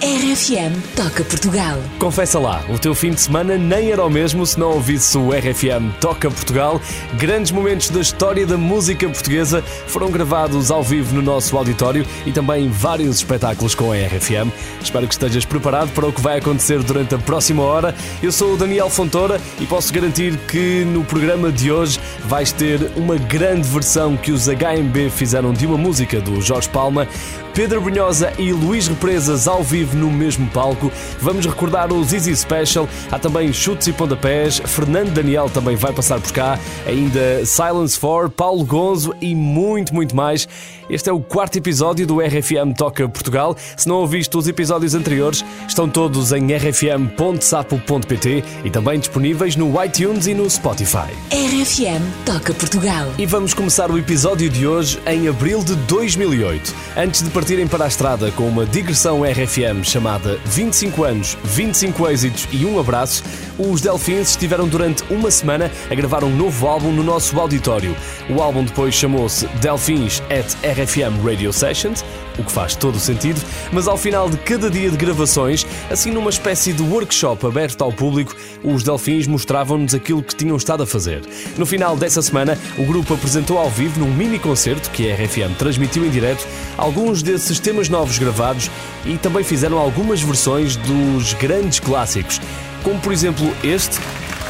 RFM Toca Portugal. Confessa lá, o teu fim de semana nem era o mesmo se não ouvisse o RFM Toca Portugal. Grandes momentos da história da música portuguesa foram gravados ao vivo no nosso auditório e também vários espetáculos com a RFM. Espero que estejas preparado para o que vai acontecer durante a próxima hora. Eu sou o Daniel Fontoura e posso garantir que no programa de hoje vais ter uma grande versão que os HMB fizeram de uma música do Jorge Palma. Pedro Brunhosa e Luís Represas ao vivo no mesmo palco. Vamos recordar os Easy Special. Há também chutes e pontapés. Fernando Daniel também vai passar por cá. Ainda Silence 4, Paulo Gonzo e muito, muito mais. Este é o quarto episódio do RFM Toca Portugal. Se não ouviste os episódios anteriores, estão todos em rfm.sapo.pt e também disponíveis no iTunes e no Spotify. RFM Toca Portugal. E vamos começar o episódio de hoje em abril de 2008. Antes de partirem para a estrada com uma digressão RFM chamada 25 anos, 25 êxitos e um abraço, os Delfins estiveram durante uma semana a gravar um novo álbum no nosso auditório. O álbum depois chamou-se Delfins at RFM Radio Sessions, o que faz todo o sentido, mas ao final de cada dia de gravações, assim numa espécie de workshop aberto ao público, os Delfins mostravam-nos aquilo que tinham estado a fazer. No final dessa semana, o grupo apresentou ao vivo num mini concerto que a RFM transmitiu em direto alguns desses temas novos gravados e também fizeram algumas versões dos grandes clássicos, como por exemplo este,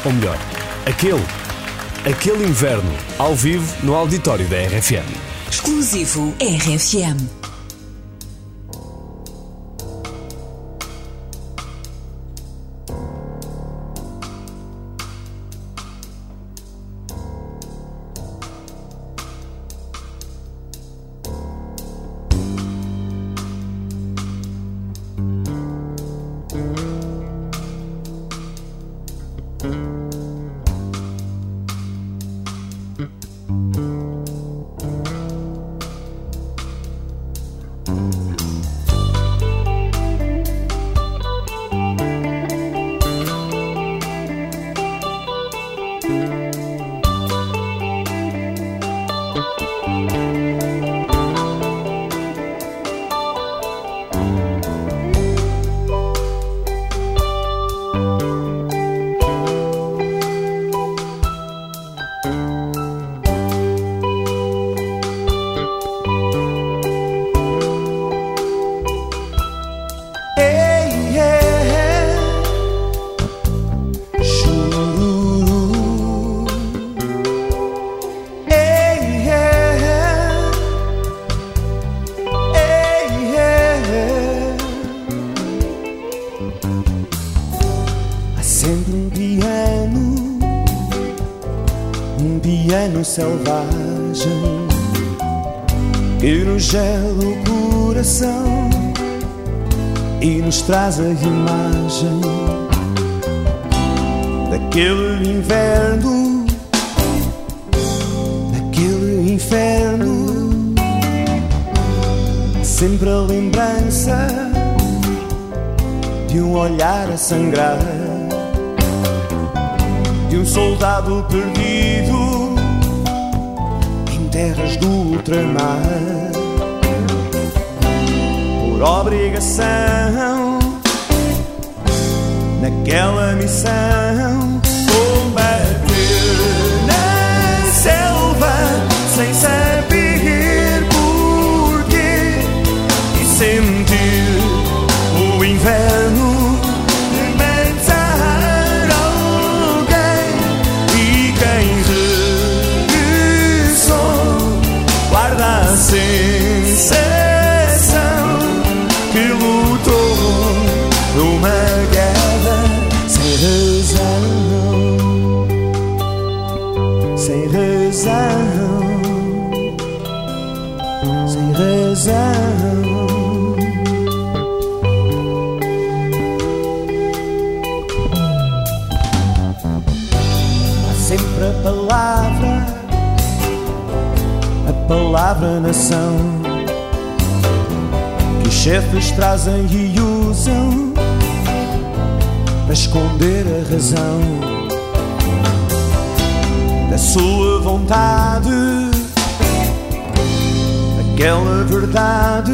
ou melhor, aquele, aquele inverno, ao vivo no auditório da RFM. Exclusivo RFM. Traz a imagem daquele inverno, daquele inferno. Sempre a lembrança de um olhar a sangrar, de um soldado perdido terras do ultramar por obrigação naquela missão palavra nação que os chefes trazem e usam para esconder a razão da sua vontade, aquela verdade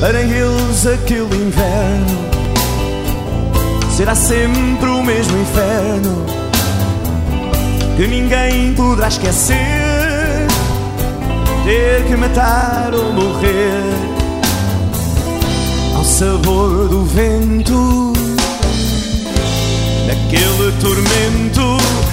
Para eles aquele inverno será sempre o mesmo inferno que ninguém poderá esquecer. Ter que matar ou morrer ao sabor do vento, naquele tormento. Ao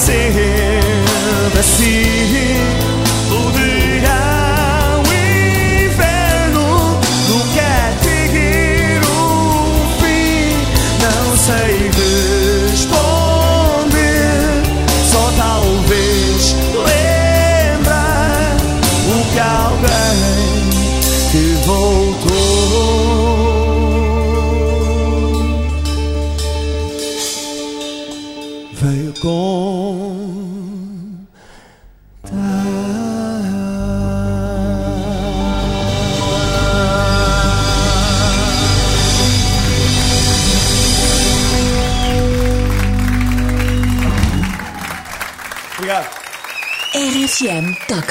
será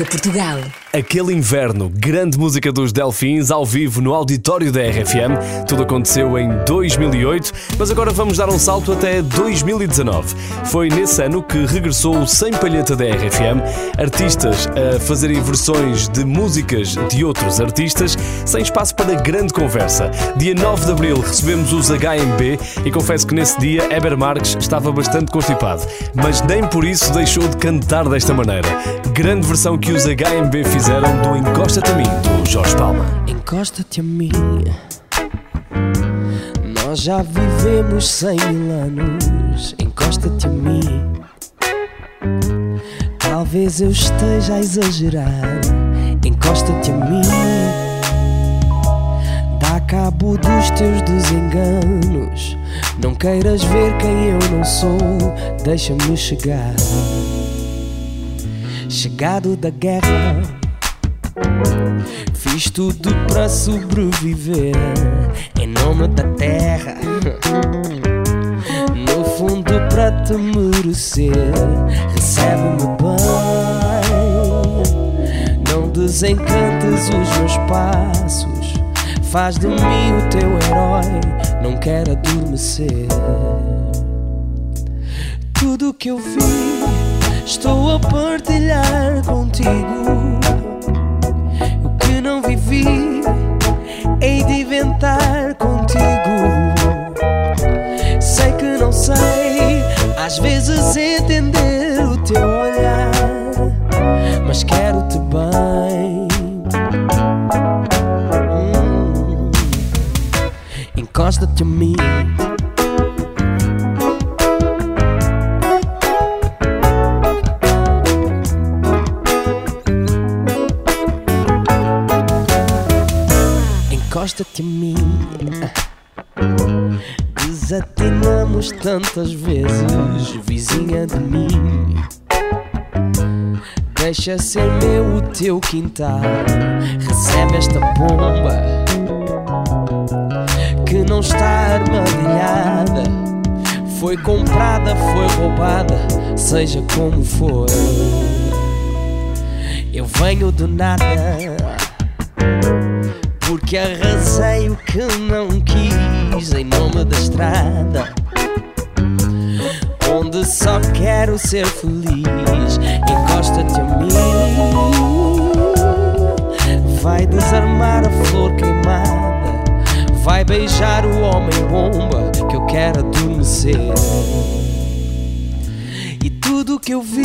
Portugal. Aquele inverno, grande música dos Delfins ao vivo no auditório da RFM. Tudo aconteceu em 2008, mas agora vamos dar um salto até 2019. Foi nesse ano que regressou o Sem Palheta da RFM, artistas a fazerem versões de músicas de outros artistas, sem espaço para grande conversa. Dia 9 de abril recebemos os HMB e confesso que nesse dia Eber Marques estava bastante constipado, mas nem por isso deixou de cantar desta maneira. Grande versão que os HMB fizeram do Encosta-te a mim, do Jorge Palma. Encosta-te a mim. Nós já vivemos cem mil anos. Encosta-te a mim. Talvez eu esteja a exagerar. Encosta-te a mim. Dá cabo dos teus desenganos. Não queiras ver quem eu não sou. Deixa-me chegar. Chegado da guerra. Fiz tudo para sobreviver em nome da terra. No fundo, para te merecer, recebe-me bem. Não desencantes os meus passos, faz de mim o teu herói. Não quero adormecer. Tudo que eu vi, estou a partilhar contigo o que não vivi, hei de inventar contigo. Sei que não sei, às vezes entender o teu olhar, mas quero-te bem. Hum. Encosta-te a mim. Encosta-te a mim. Desatinamos tantas vezes, vizinha de mim. Deixa ser meu o teu quintal. Recebe esta bomba que não está armadilhada. Foi comprada, foi roubada, seja como for. Eu venho do nada que arrasei o que não quis em nome da estrada. Onde só quero ser feliz, encosta-te a mim. Vai desarmar a flor queimada, vai beijar o homem bomba que eu quero adormecer. E tudo que eu vi,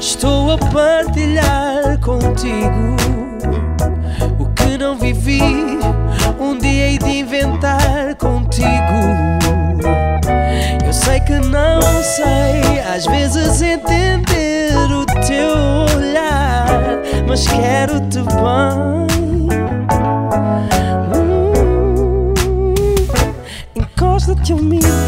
estou a partilhar contigo não vivi, um dia hei de inventar contigo. Eu sei que não sei, às vezes entender o teu olhar, mas quero-te bem. Hum, Encosta-te a mim.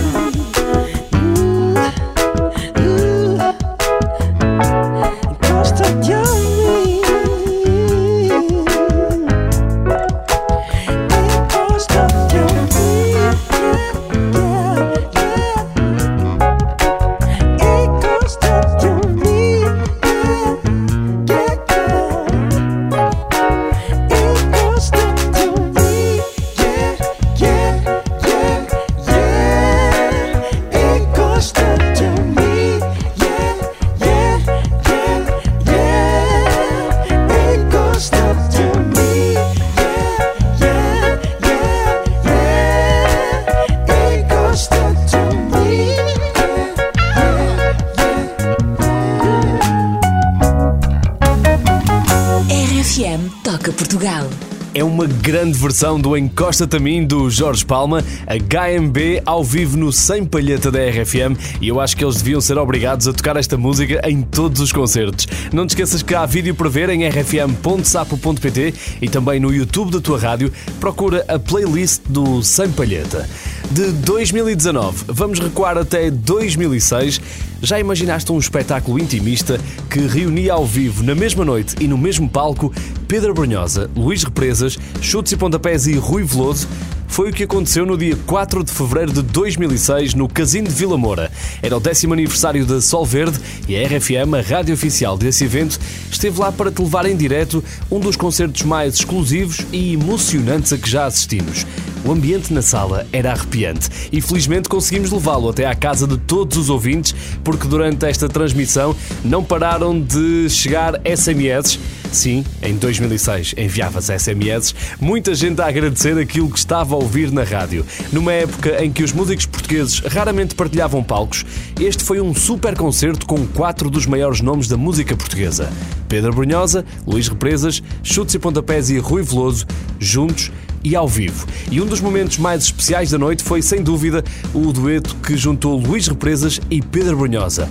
É uma grande versão do Encosta-te a mim do Jorge Palma, a HMB ao vivo no Sem Palheta da RFM e eu acho que eles deviam ser obrigados a tocar esta música em todos os concertos. Não te esqueças que há vídeo para ver em rfm.sapo.pt e também no YouTube da tua rádio. Procura a playlist do Sem Palheta. De 2019, vamos recuar até 2006. Já imaginaste um espetáculo intimista que reunia ao vivo, na mesma noite e no mesmo palco, Pedro Brunhosa, Luís Represas, Chutes e Pontapés e Rui Veloso? Foi o que aconteceu no dia 4 de fevereiro de 2006 no Casino de Vila Moura. Era o décimo aniversário da Sol Verde e a RFM, a rádio oficial desse evento, esteve lá para te levar em direto um dos concertos mais exclusivos e emocionantes a que já assistimos. O ambiente na sala era arrepiante e felizmente conseguimos levá-lo até à casa de todos os ouvintes, porque durante esta transmissão não pararam de chegar SMS. Sim, em 2006 enviava-se SMS, muita gente a agradecer aquilo que estava ouvir na rádio. Numa época em que os músicos portugueses raramente partilhavam palcos, este foi um super concerto com quatro dos maiores nomes da música portuguesa: Pedro Brunhosa, Luís Represas, Chutes e Pontapés e Rui Veloso, juntos e ao vivo. E um dos momentos mais especiais da noite foi, sem dúvida, o dueto que juntou Luís Represas e Pedro Brunhosa.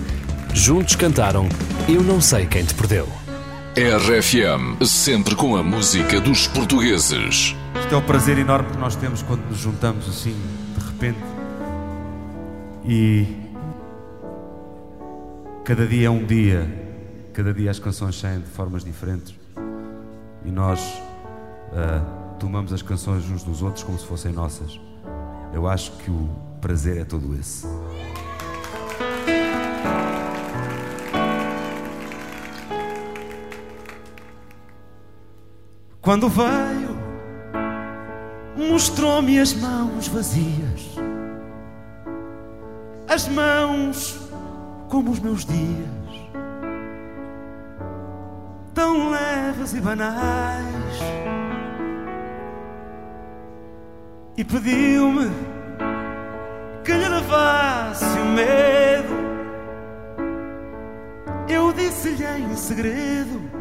Juntos cantaram Eu Não Sei Quem Te Perdeu. RFM, sempre com a música dos portugueses. Isto é o prazer enorme que nós temos quando nos juntamos assim, de repente. E cada dia é um dia, cada dia as canções saem de formas diferentes. E nós ah, tomamos as canções uns dos outros como se fossem nossas. Eu acho que o prazer é todo esse. Quando veio, mostrou-me as mãos vazias, as mãos como os meus dias, tão leves e banais, e pediu-me que lhe levasse o medo. Eu disse-lhe em segredo.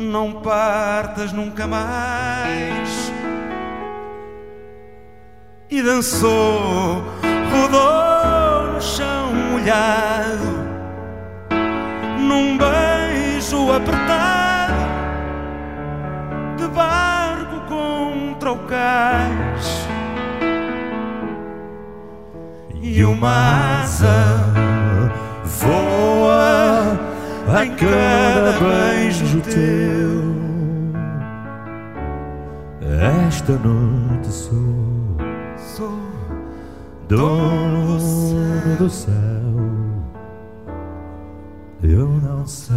Não partas nunca mais. E dançou, rodou no chão molhado, num beijo apertado, de barco contra o cais. E uma asa voa em cada beijo teu. Esta noite sou, Sou dono do céu. Eu não sei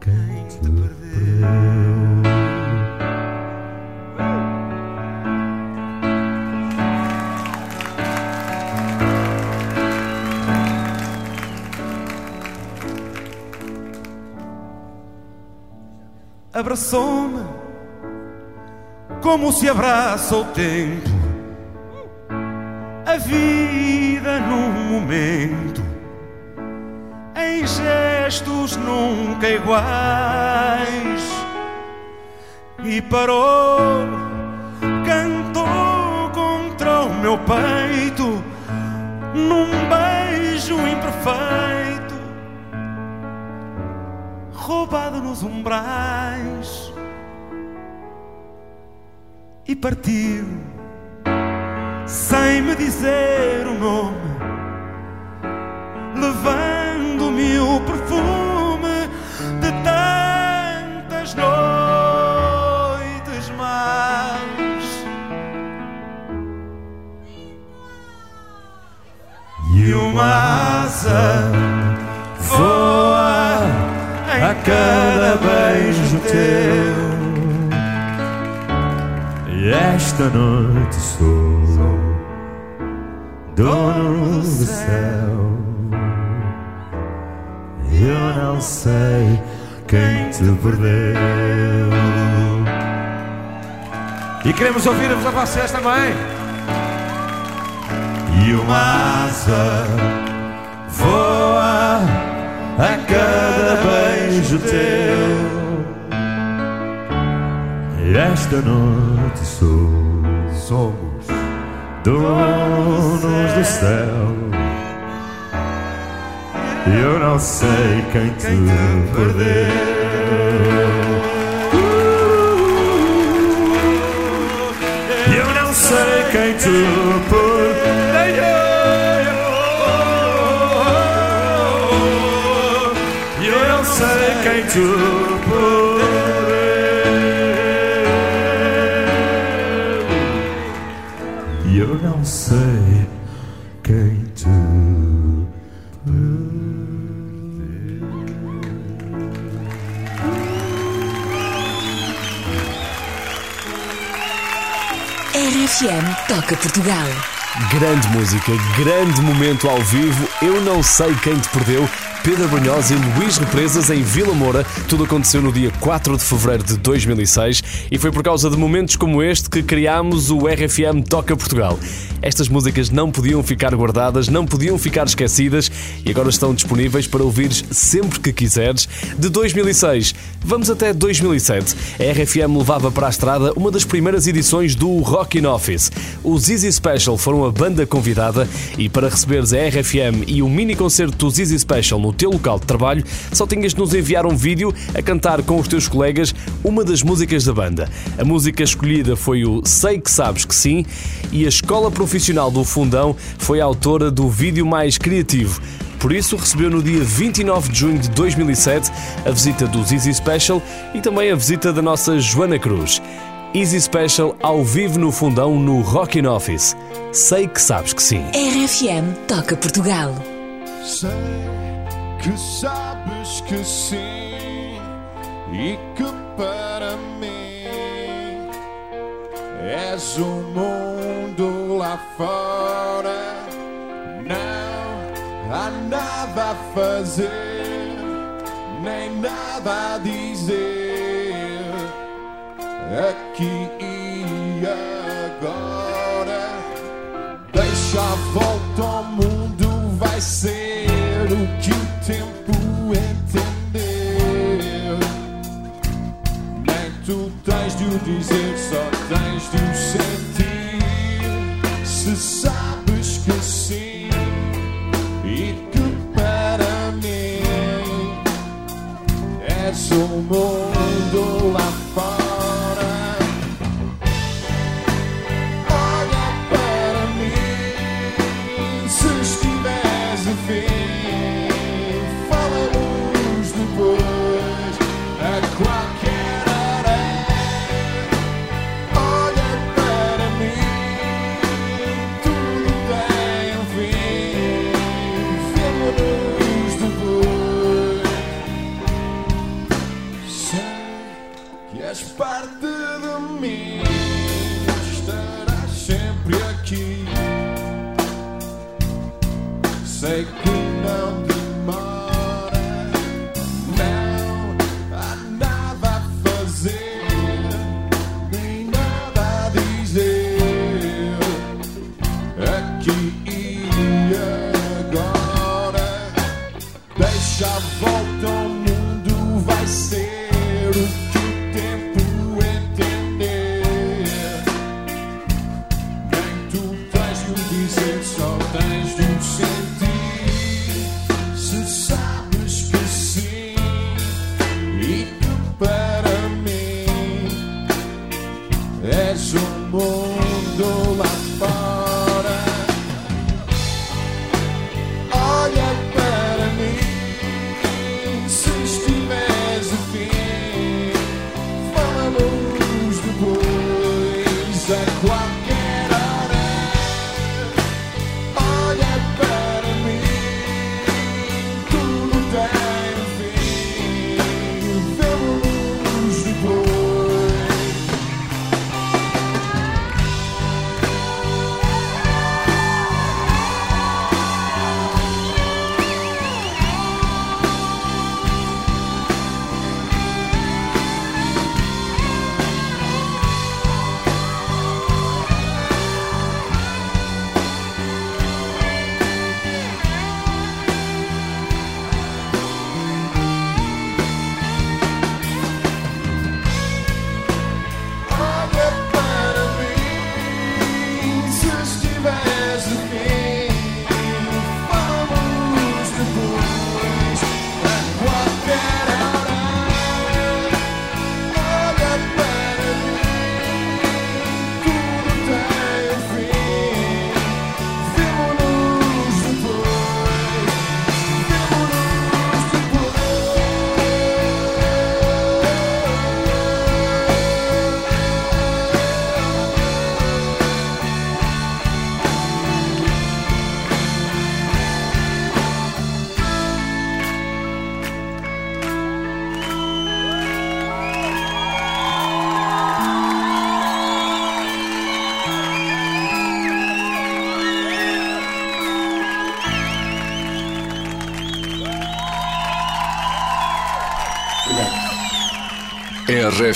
quem te perdeu. Abraçou-me como se abraça o tempo, a vida num momento, em gestos nunca iguais, e parou, cantou contra o meu peito, num beijo imperfeito, roubado nos umbrais e partiu sem me dizer o nome, levando-me o perfume de tantas noites mais. E uma asa voa a cada beijo teu. E esta noite sou dono do céu. Eu não sei quem te perdeu. E queremos ouvir-vos a vocês também. E uma asa voa a cada beijo teu. Esta noite sou, somos donos do céu. Eu não sei quem te perdeu. Eu não sei quem te perdeu. Quem te perdeu. E eu não sei quem te RFM Toca Portugal. Grande música, grande momento ao vivo. Eu não sei quem te perdeu. Pedro Brunhosa e Luís Represas em Vila Moura. Tudo aconteceu no dia 4 de fevereiro de 2006 e foi por causa de momentos como este que criámos o RFM Toca Portugal. Estas músicas não podiam ficar guardadas, não podiam ficar esquecidas e agora estão disponíveis para ouvires sempre que quiseres. De 2006, vamos até 2007. A RFM levava para a estrada uma das primeiras edições do Rockin' Office. Os Easy Special foram a banda convidada e para receberes a RFM e o mini concerto dos Easy Special no teu local de trabalho, só tinhas de nos enviar um vídeo a cantar com os teus colegas uma das músicas da banda. A música escolhida foi o Sei que Sabes que Sim e a Escola Profissional do Fundão foi a autora do vídeo mais criativo. Por isso, recebeu no dia 29 de junho de 2007 a visita dos Easy Special e também a visita da nossa Joana Cruz. Easy Special ao vivo no Fundão no Rockin' Office. Sei que sabes que sim. RFM Toca Portugal. Sei que sabes que sim e que para mim és o mundo lá fora. Não há nada a fazer, nem nada a dizer aqui e agora. Deixa a volta ao mundo, vai ser o que tempo entender. Nem tu tens de o dizer, só tens de o sentir. Se sabes que sim e que para mim és o mundo lá fora.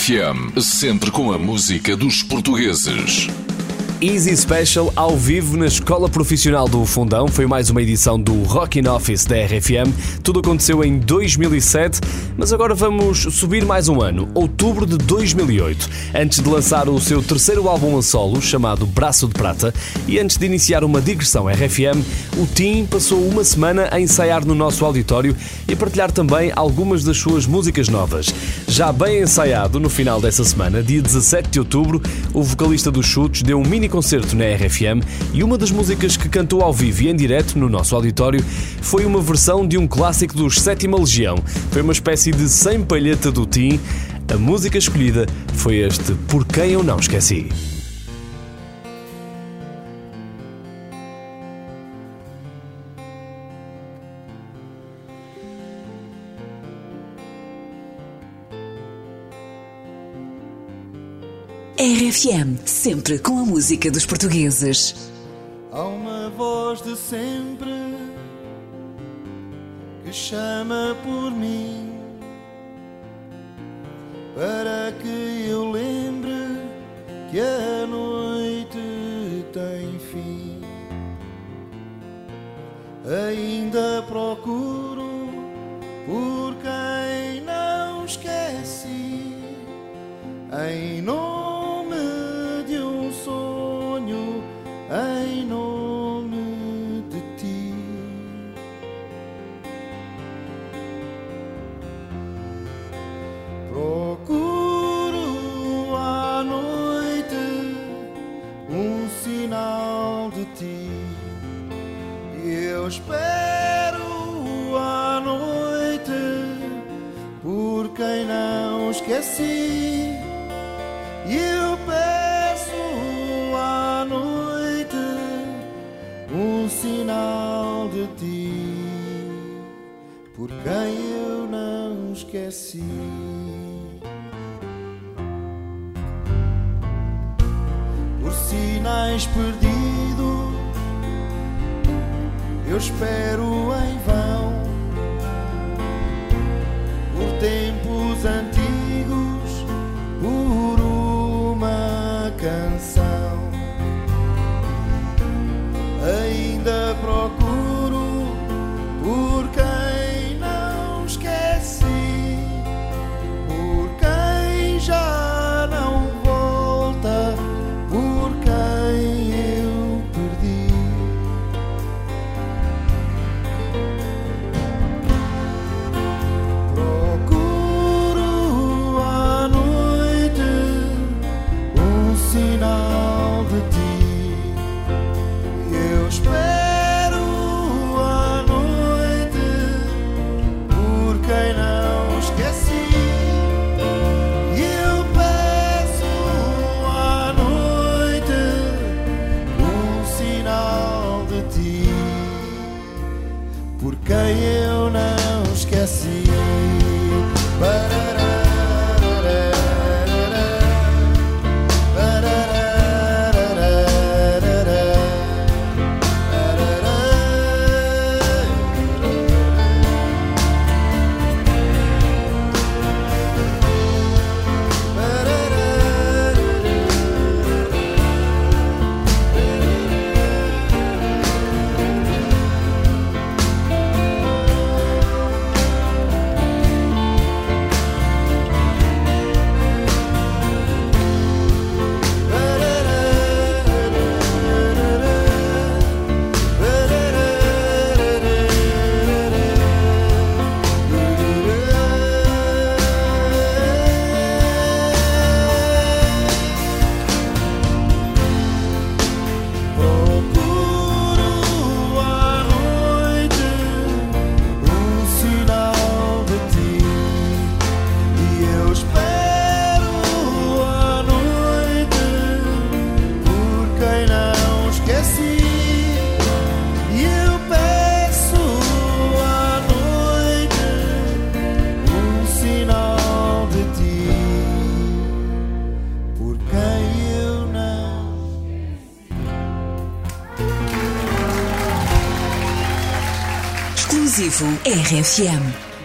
RFM, sempre com a música dos portugueses. Easy Special ao vivo na Escola Profissional do Fundão. Foi mais uma edição do Rockin' Office da RFM. Tudo aconteceu em 2007, mas agora vamos subir mais um ano, outubro de 2008. Antes de lançar o seu terceiro álbum a solo, chamado Braço de Prata, e antes de iniciar uma digressão RFM, o Tim passou uma semana a ensaiar no nosso auditório e a partilhar também algumas das suas músicas novas. Já bem ensaiado, no final dessa semana, dia 17 de outubro, o vocalista dos Chutes deu um mini concerto na RFM e uma das músicas que cantou ao vivo e em direto no nosso auditório foi uma versão de um clássico dos Sétima Legião. Foi uma espécie de sem palheta do Tim. A música escolhida foi este Por Quem Eu Não Esqueci. RFM, sempre com a música dos portugueses. Há uma voz de sempre que chama por mim para que eu lembre que a noite tem fim. Ainda procuro por quem não esqueci em nome eu espero à noite por quem não esqueci. E eu peço à noite um sinal de ti, por quem eu não esqueci. Por sinais perdidos, eu espero em vão. Por tempos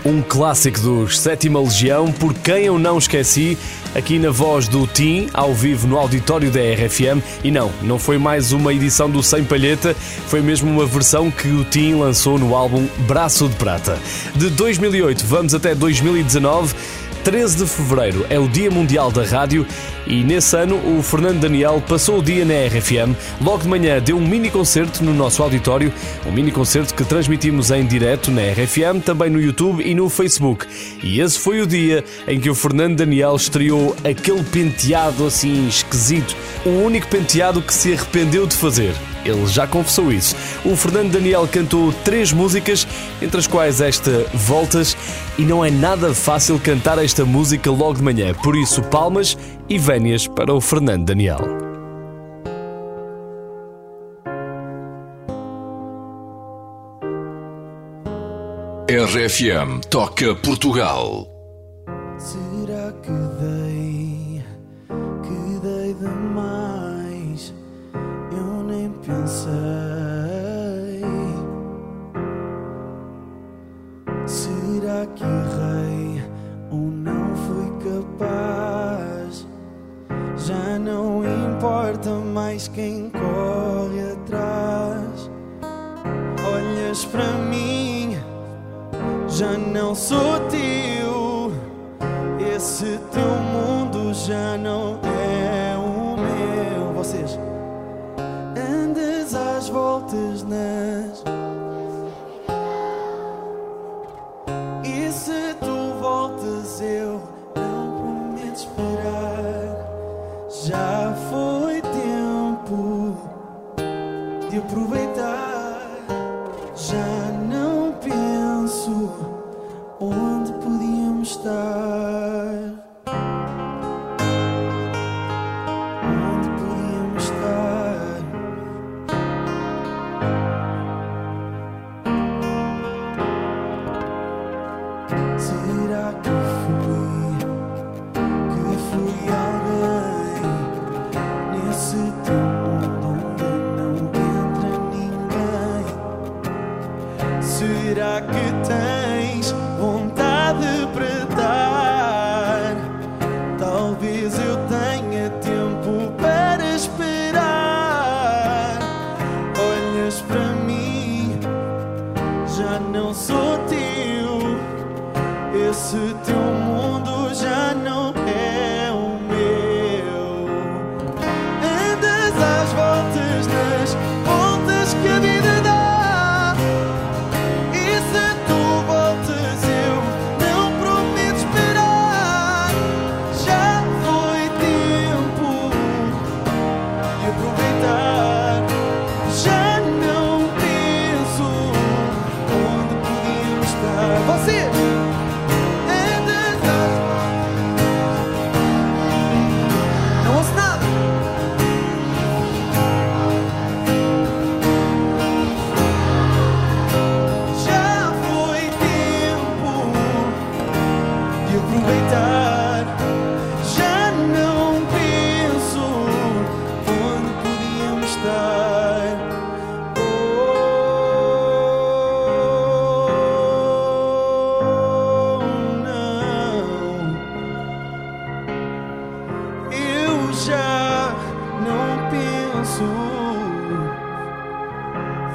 Um clássico dos Sétima Legião, por quem eu não esqueci, aqui na voz do Tim, ao vivo no auditório da RFM. E não, não foi mais uma edição do Sem Palheta, foi mesmo uma versão que o Tim lançou no álbum Braço de Prata. De 2008 vamos até 2019. 13 de fevereiro é o Dia Mundial da Rádio e nesse ano o Fernando Daniel passou o dia na RFM. Logo de manhã deu um mini concerto no nosso auditório, um mini concerto que transmitimos em direto na RFM, também no YouTube e no Facebook. E esse foi o dia em que o Fernando Daniel estreou aquele penteado assim esquisito, o único penteado que se arrependeu de fazer. Ele já confessou isso. O Fernando Daniel cantou três músicas, entre as quais esta Voltas, e não é nada fácil cantar esta música logo de manhã. Por isso, palmas e vénias para o Fernando Daniel. RFM toca Portugal. Olhas para mim, já não sou teu. Esse teu mundo já não é o meu. Vocês andas às voltas nas.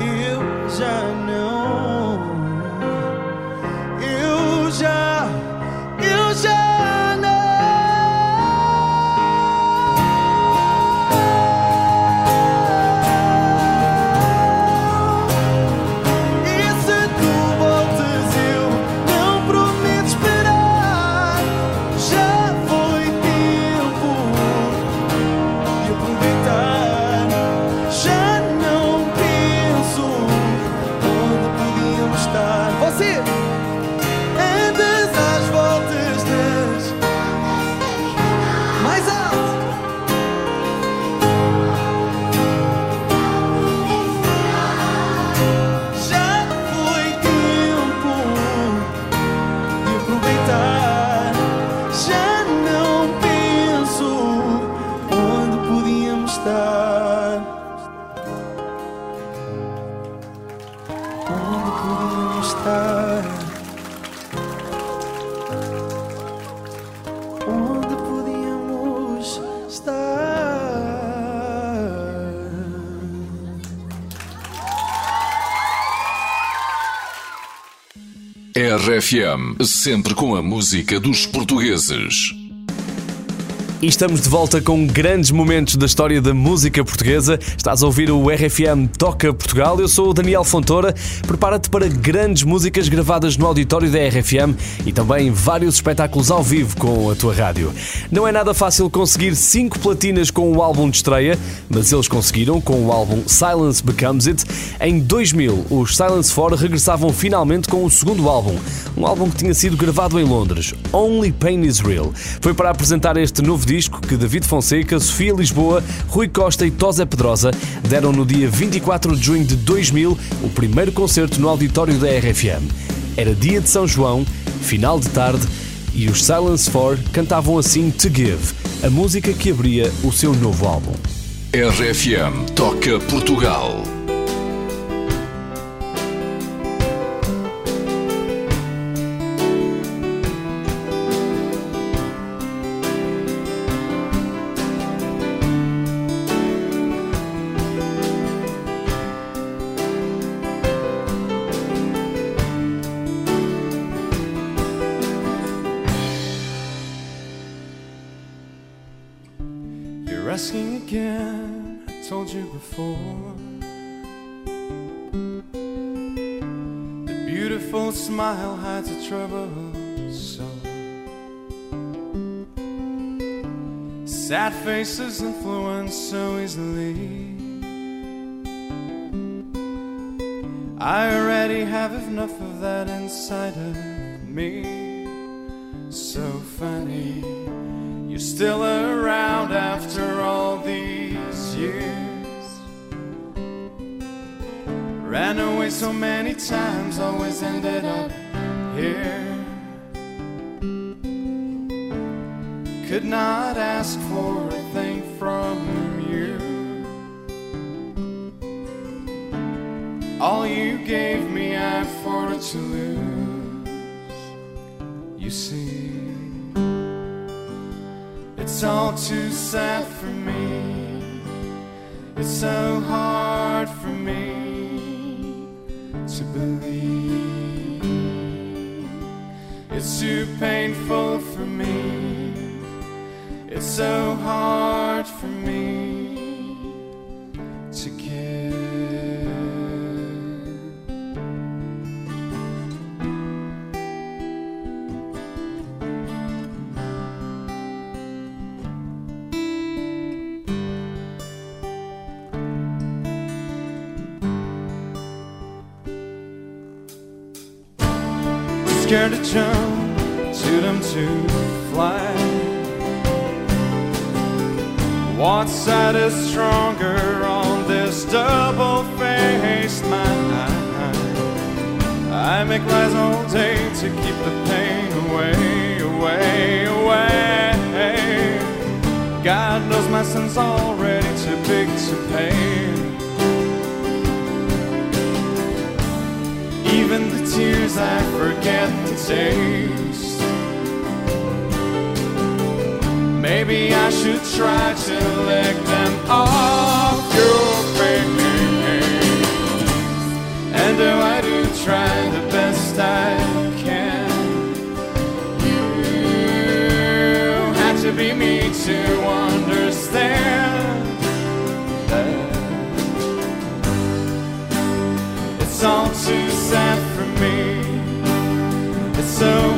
Eu já não. RFM, sempre com a música dos portugueses. E estamos de volta com grandes momentos da história da música portuguesa. Estás a ouvir o RFM Toca Portugal. Eu sou o Daniel Fontoura. Prepara-te para grandes músicas gravadas no auditório da RFM e também vários espetáculos ao vivo com a tua rádio. Não é nada fácil conseguir cinco platinas com o álbum de estreia, mas eles conseguiram com o álbum Silence Becomes It. Em 2000, os Silence 4 regressavam finalmente com o segundo álbum, um álbum que tinha sido gravado em Londres, Only Pain Is Real. Foi para apresentar este novo disco que David Fonseca, Sofia Lisboa, Rui Costa e Tosé Pedrosa deram no dia 24 de junho de 2000 o primeiro concerto no auditório da RFM. Era dia de São João, final de tarde, e os Silence 4 cantavam assim To Give, a música que abria o seu novo álbum. RFM Toca Portugal. Faces influence so easily. I already have enough of that inside of me. So funny. You're still around after all these years. Ran away so many times, always ended up here. Could not ask for a see. It's all too sad for me. It's so hard for me to believe. It's too painful for me. It's so hard Maybe I should try to lick them off your face. And though I do try the best I can, you had to be me to understand that. It's all too sad for me. It's so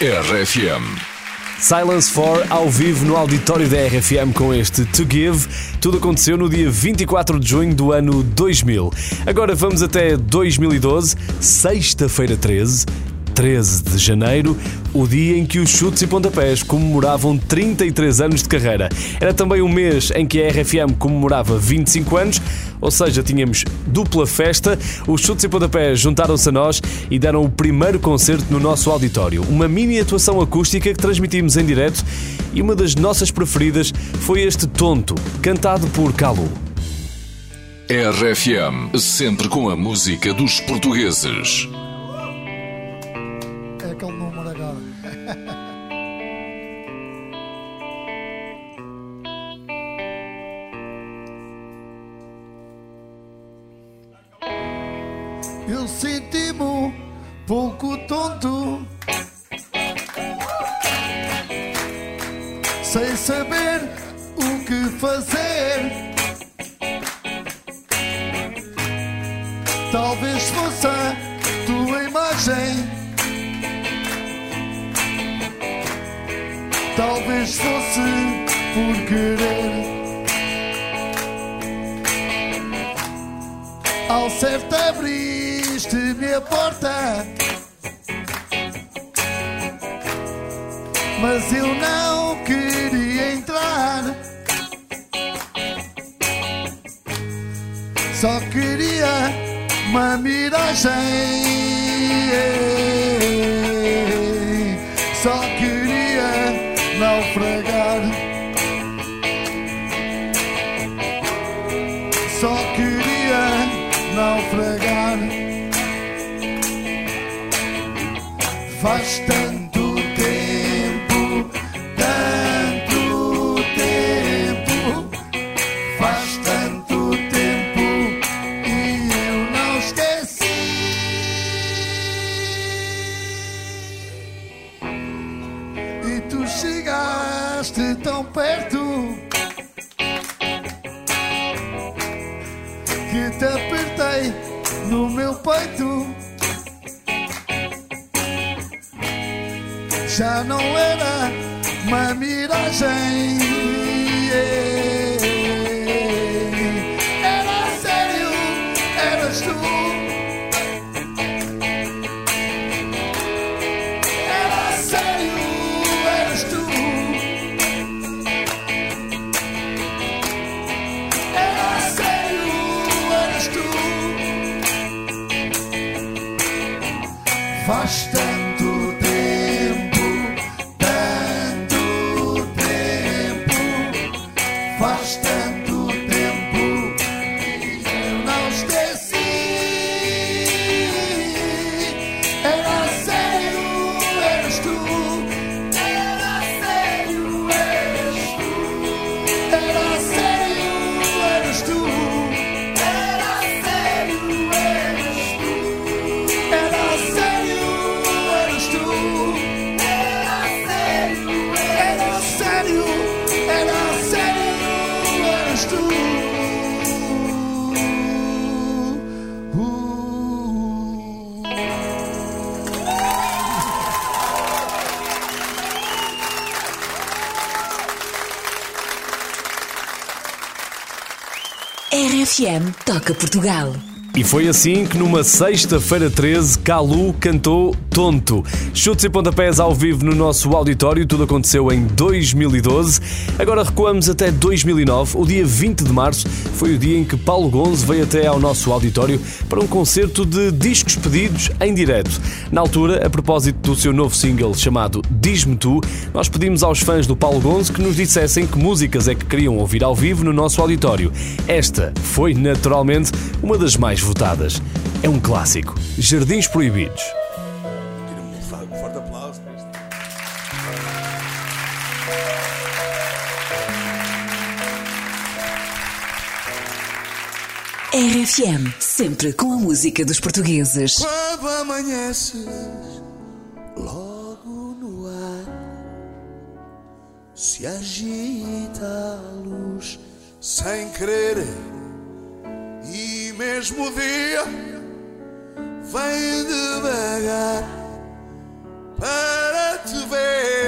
RFM. Silence 4 ao vivo no auditório da RFM com este To Give. Tudo aconteceu no dia 24 de junho do ano 2000. Agora vamos até 2012, sexta-feira 13. 13 de janeiro, o dia em que os Chutes e Pontapés comemoravam 33 anos de carreira. Era também o mês em que a RFM comemorava 25 anos, ou seja, tínhamos dupla festa. Os Chutes e Pontapés juntaram-se a nós e deram o primeiro concerto no nosso auditório. Uma mini atuação acústica que transmitimos em direto e uma das nossas preferidas foi este Tonto, cantado por Calu. RFM, sempre com a música dos portugueses. Só queria naufragar. Só queria naufragar. Faz tanto Já não era uma miragem. Era sério, eras tu. Era sério, eras tu. Era sério, eras tu. Faz RFM Toca Portugal. E foi assim que numa sexta-feira 13, Calu cantou Tonto. Chutes e pontapés ao vivo no nosso auditório, tudo aconteceu em 2012. Agora recuamos até 2009. O dia 20 de março foi o dia em que Paulo Gonzo veio até ao nosso auditório para um concerto de discos pedidos em direto. Na altura, a propósito do seu novo single chamado Diz-me Tu, nós pedimos aos fãs do Paulo Gonzo que nos dissessem que músicas é que queriam ouvir ao vivo no nosso auditório. Esta foi, naturalmente, uma das mais votadas. É um clássico. Jardins Proibidos. Um forte aplauso para isto. RFM, sempre com a música dos portugueses. Quando amanheces, logo no ar, se agita a luz sem querer, mesmo dia vem devagar. para te ver.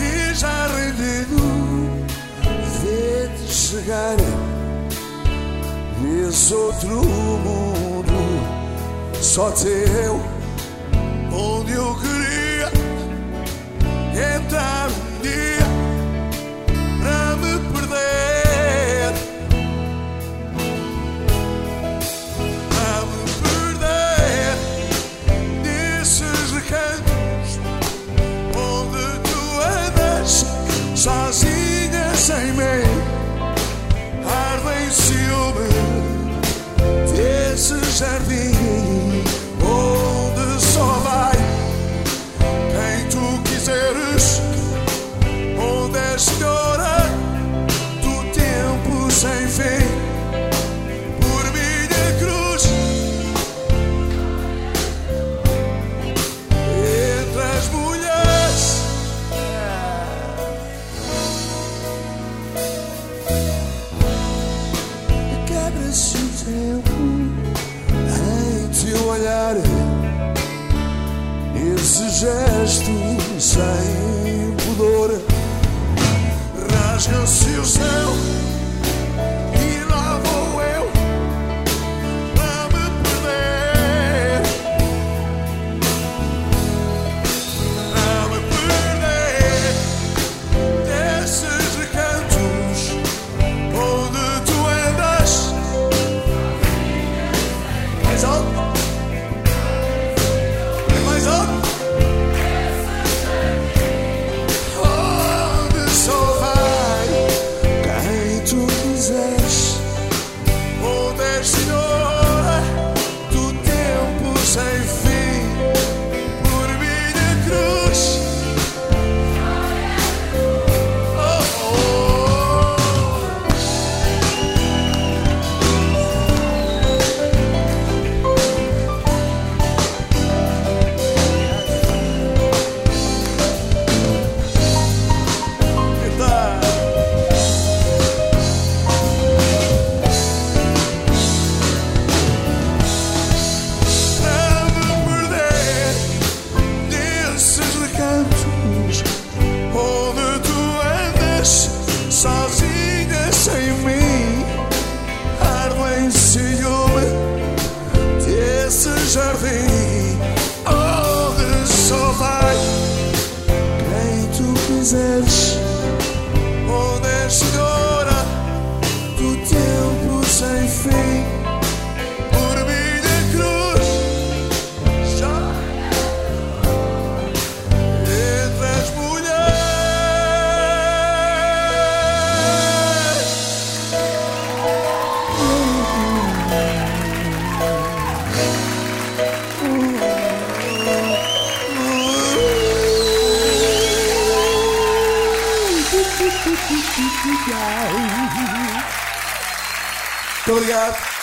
E já rendido ver-te chegar nesse outro mundo, só teu, sem Muito obrigado.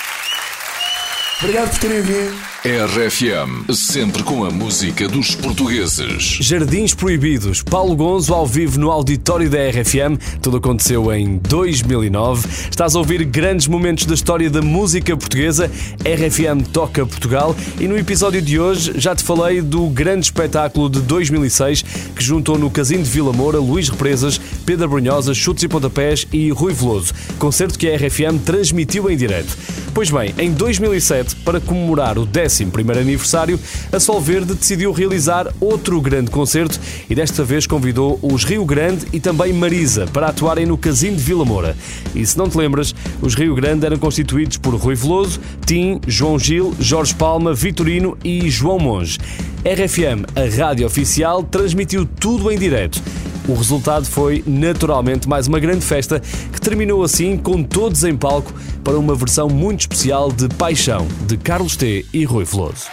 Obrigado por terem vindo. RFM, sempre com a música dos portugueses. Jardins Proibidos, Paulo Gonzo ao vivo no auditório da RFM. Tudo aconteceu em 2009. Estás a ouvir grandes momentos da história da música portuguesa. RFM toca Portugal. E no episódio de hoje já te falei do grande espetáculo de 2006 que juntou no Casino de Vila Moura Luís Represas, Pedro Brunhosa, Chutes e Pontapés e Rui Veloso. Concerto que a RFM transmitiu em direto. Pois bem, em 2007, para comemorar o 11º aniversário, a Sol Verde decidiu realizar outro grande concerto e desta vez convidou os Rio Grande e também Marisa para atuarem no Casino de Vila Moura. E se não te lembras, os Rio Grande eram constituídos por Rui Veloso, Tim, João Gil, Jorge Palma, Vitorino e João Monge. RFM, a rádio oficial, transmitiu tudo em direto. O resultado foi, naturalmente, mais uma grande festa que terminou assim com todos em palco para uma versão muito especial de Paixão de Carlos T e Rui Veloso.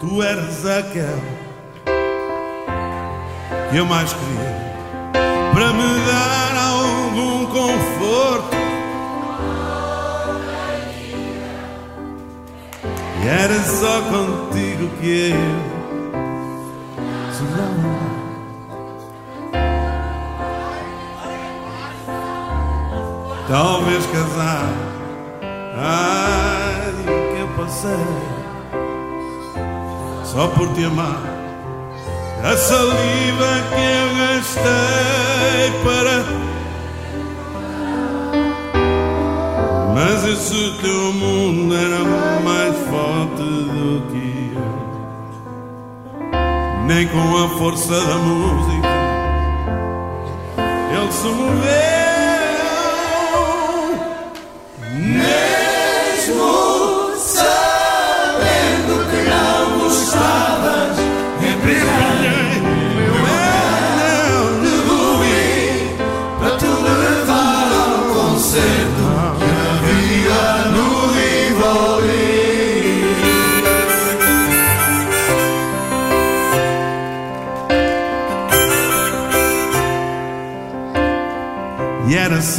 Tu eras aquela que eu mais queria para me dar algum conforto. é só contigo que eu sonhava. Talvez casar. Ai, o que eu passei só por te amar. A saliva que eu gastei para. Mas esse teu mundo era mais forte do que eu. Nem com a força da música ele se moveu.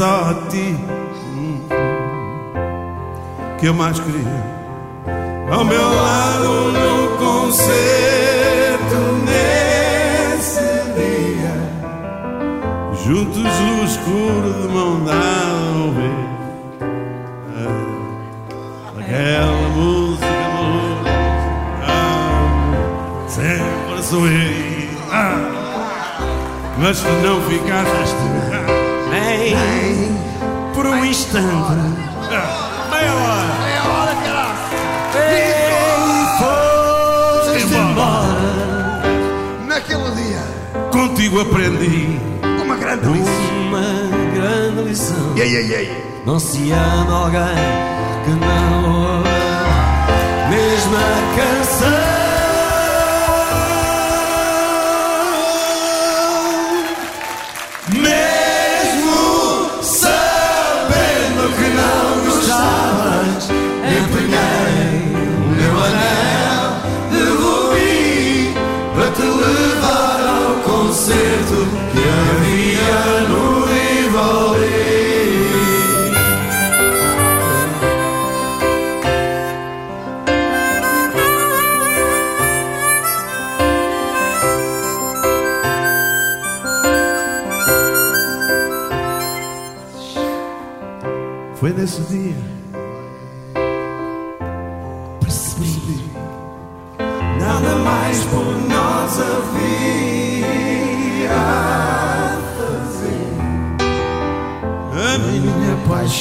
Só a ti que eu mais queria. Ao meu lado no concerto nesse dia, juntos no escuro de mão dada ouvir aquela música maluca. Ah, sempre sorri. Ah, mas se não ficaste Ah, meia hora. Meia hora, caralho. Foste embora. Naquele dia, Contigo aprendi uma grande lição. Uma grande lição. Ei, ei, ei. Não se ama alguém que não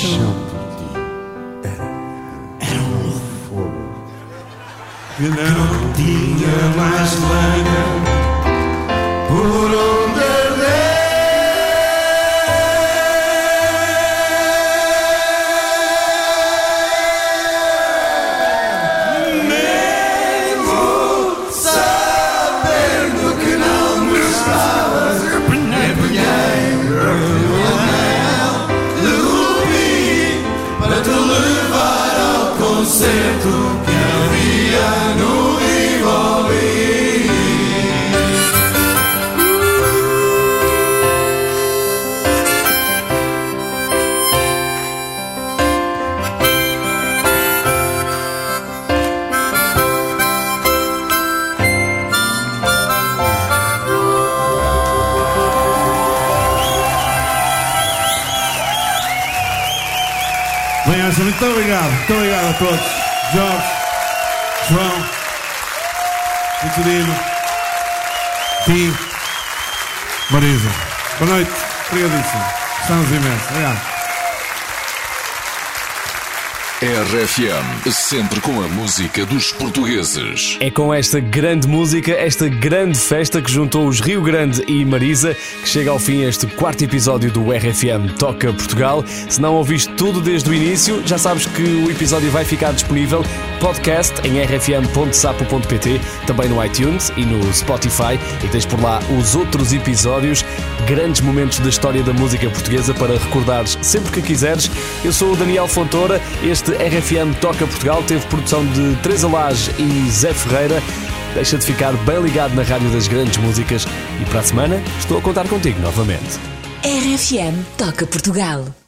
paixão por ti era, era um fogo que não tinha mais lenha por onde concerto que havia no Rivoli. Muito obrigado. Muito obrigado a todos. Jorge, João, Vitorino, Tim, Marisa. Boa noite. Obrigadíssimo. Estamos imensos. Obrigado. RFM, sempre com a música dos portugueses. É com esta grande música, esta grande festa que juntou os Rio Grande e Marisa, que chega ao fim este quarto episódio do RFM Toca Portugal. Se não ouviste tudo desde o início, já sabes que o episódio vai ficar disponível podcast em rfm.sapo.pt, também no iTunes e no Spotify, e tens por lá os outros episódios, grandes momentos da história da música portuguesa para recordares sempre que quiseres. Eu sou o Daniel Fontoura, este RFM Toca Portugal teve produção de Teresa Lage e Zé Ferreira. Deixa de ficar bem ligado na Rádio das Grandes Músicas e para a semana estou a contar contigo novamente. RFM Toca Portugal.